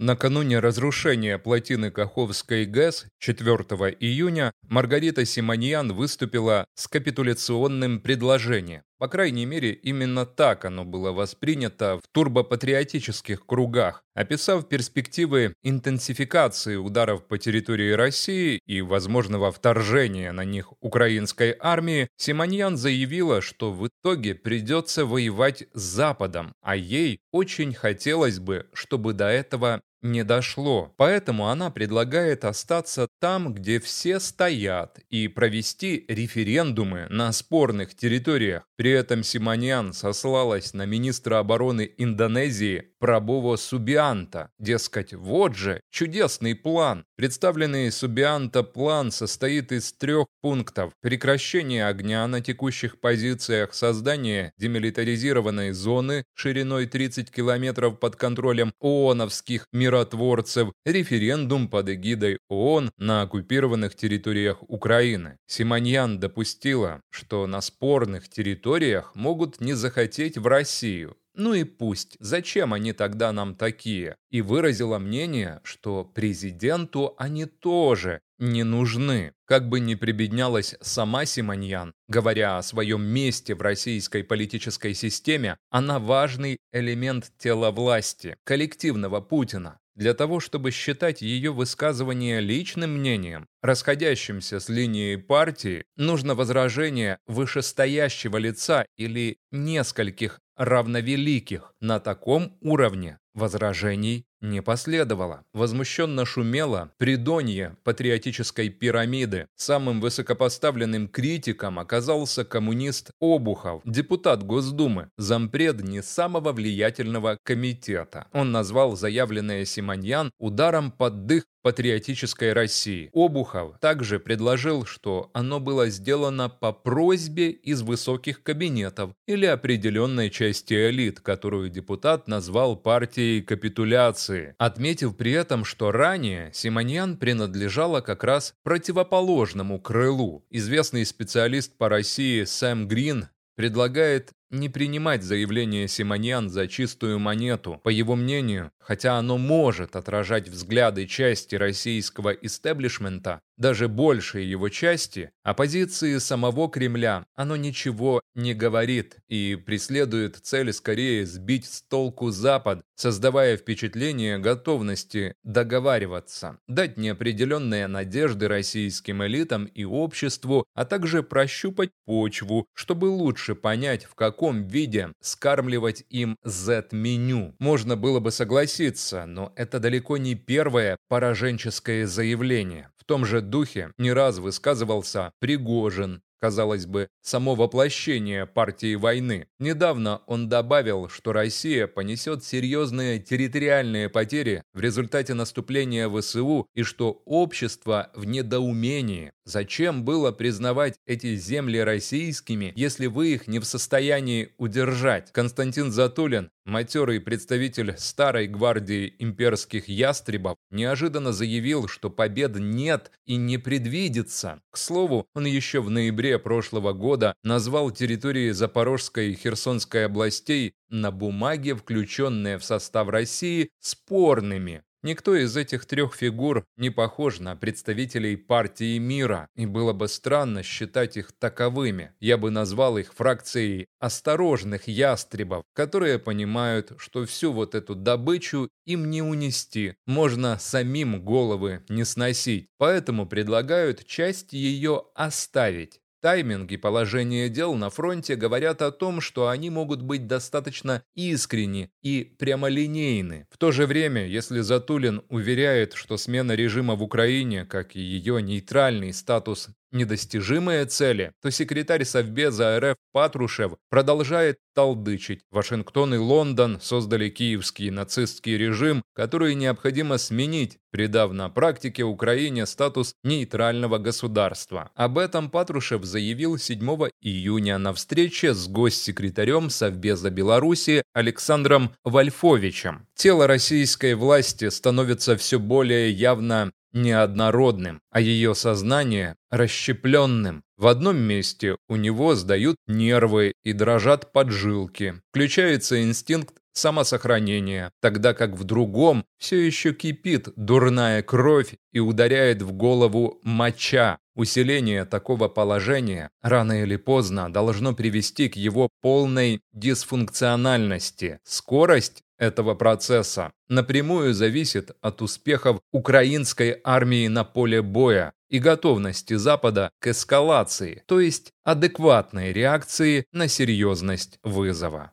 Накануне разрушения плотины Каховской ГЭС 4 июня Маргарита Симоньян выступила с капитуляционным предложением. По крайней мере, именно так оно было воспринято в турбопатриотических кругах, описав перспективы интенсификации ударов по территории России и возможного вторжения на них украинской армии, Симоньян заявила, что в итоге придется воевать с Западом, а ей очень хотелось бы, чтобы до этого не дошло. Поэтому она предлагает остаться там, где все стоят, и провести референдумы на спорных территориях. При этом Симоньян сослалась на министра обороны Индонезии Прабово Субианта. Дескать, вот же чудесный план. Представленный Субианта план состоит из трех пунктов. Прекращение огня на текущих позициях, создание демилитаризированной зоны шириной 30 километров под контролем ООНовских миротворцев, референдум под эгидой ООН на оккупированных территориях Украины. Симоньян допустила, что на спорных территориях могут не захотеть в Россию. Ну и пусть, зачем они тогда нам такие? И выразила мнение, что президенту они тоже не нужны. Как бы ни прибеднялась сама Симоньян, говоря о своем месте в российской политической системе, она важный элемент тела власти, коллективного Путина. Для того, чтобы считать ее высказывание личным мнением, расходящимся с линией партии, нужно возражение вышестоящего лица или нескольких равновеликих. На таком уровне возражений не последовало. Возмущенно шумело придонье патриотической пирамиды. Самым высокопоставленным критиком оказался коммунист Обухов, депутат Госдумы, зампред не самого влиятельного комитета. Он назвал заявленное Симоньян ударом под дых патриотической России. Обухов также предложил, что оно было сделано по просьбе из высоких кабинетов или определенной части элит, которую депутат назвал партией капитуляции, отметив при этом, что ранее Симоньян принадлежала как раз противоположному крылу. Известный специалист по России Сэм Грин предлагает не принимать заявление Симоньян за чистую монету. По его мнению, хотя оно может отражать взгляды части российского истеблишмента, даже большей его части, о позиции самого Кремля оно ничего не говорит и преследует цель скорее сбить с толку Запад, создавая впечатление готовности договариваться, дать неопределенные надежды российским элитам и обществу, а также прощупать почву, чтобы лучше понять, в каком каком виде скармливать им Z-меню. Можно было бы согласиться, но это далеко не первое пораженческое заявление. В том же духе не раз высказывался Пригожин, казалось бы, само воплощение партии войны. Недавно он добавил, что Россия понесет серьезные территориальные потери в результате наступления ВСУ и что общество в недоумении. Зачем было признавать эти земли российскими, если вы их не в состоянии удержать? Константин Затулин Матерый представитель старой гвардии имперских ястребов неожиданно заявил, что побед нет и не предвидится. К слову, он еще в ноябре прошлого года назвал территории Запорожской и Херсонской областей на бумаге, включенные в состав России, спорными. Никто из этих трех фигур не похож на представителей партии мира, и было бы странно считать их таковыми. Я бы назвал их фракцией осторожных ястребов, которые понимают, что всю вот эту добычу им не унести, можно самим головы не сносить, поэтому предлагают часть ее оставить. Тайминг и положение дел на фронте говорят о том, что они могут быть достаточно искренни и прямолинейны. В то же время, если Затулин уверяет, что смена режима в Украине, как и ее нейтральный статус недостижимые цели, то секретарь Совбеза РФ Патрушев продолжает толдычить. Вашингтон и Лондон создали киевский нацистский режим, который необходимо сменить, придав на практике Украине статус нейтрального государства. Об этом Патрушев заявил 7 июня на встрече с госсекретарем Совбеза Беларуси Александром Вольфовичем. Тело российской власти становится все более явно неоднородным, а ее сознание расщепленным. В одном месте у него сдают нервы и дрожат поджилки. Включается инстинкт самосохранения, тогда как в другом все еще кипит дурная кровь и ударяет в голову моча. Усиление такого положения рано или поздно должно привести к его полной дисфункциональности. Скорость этого процесса напрямую зависит от успехов украинской армии на поле боя и готовности Запада к эскалации, то есть адекватной реакции на серьезность вызова.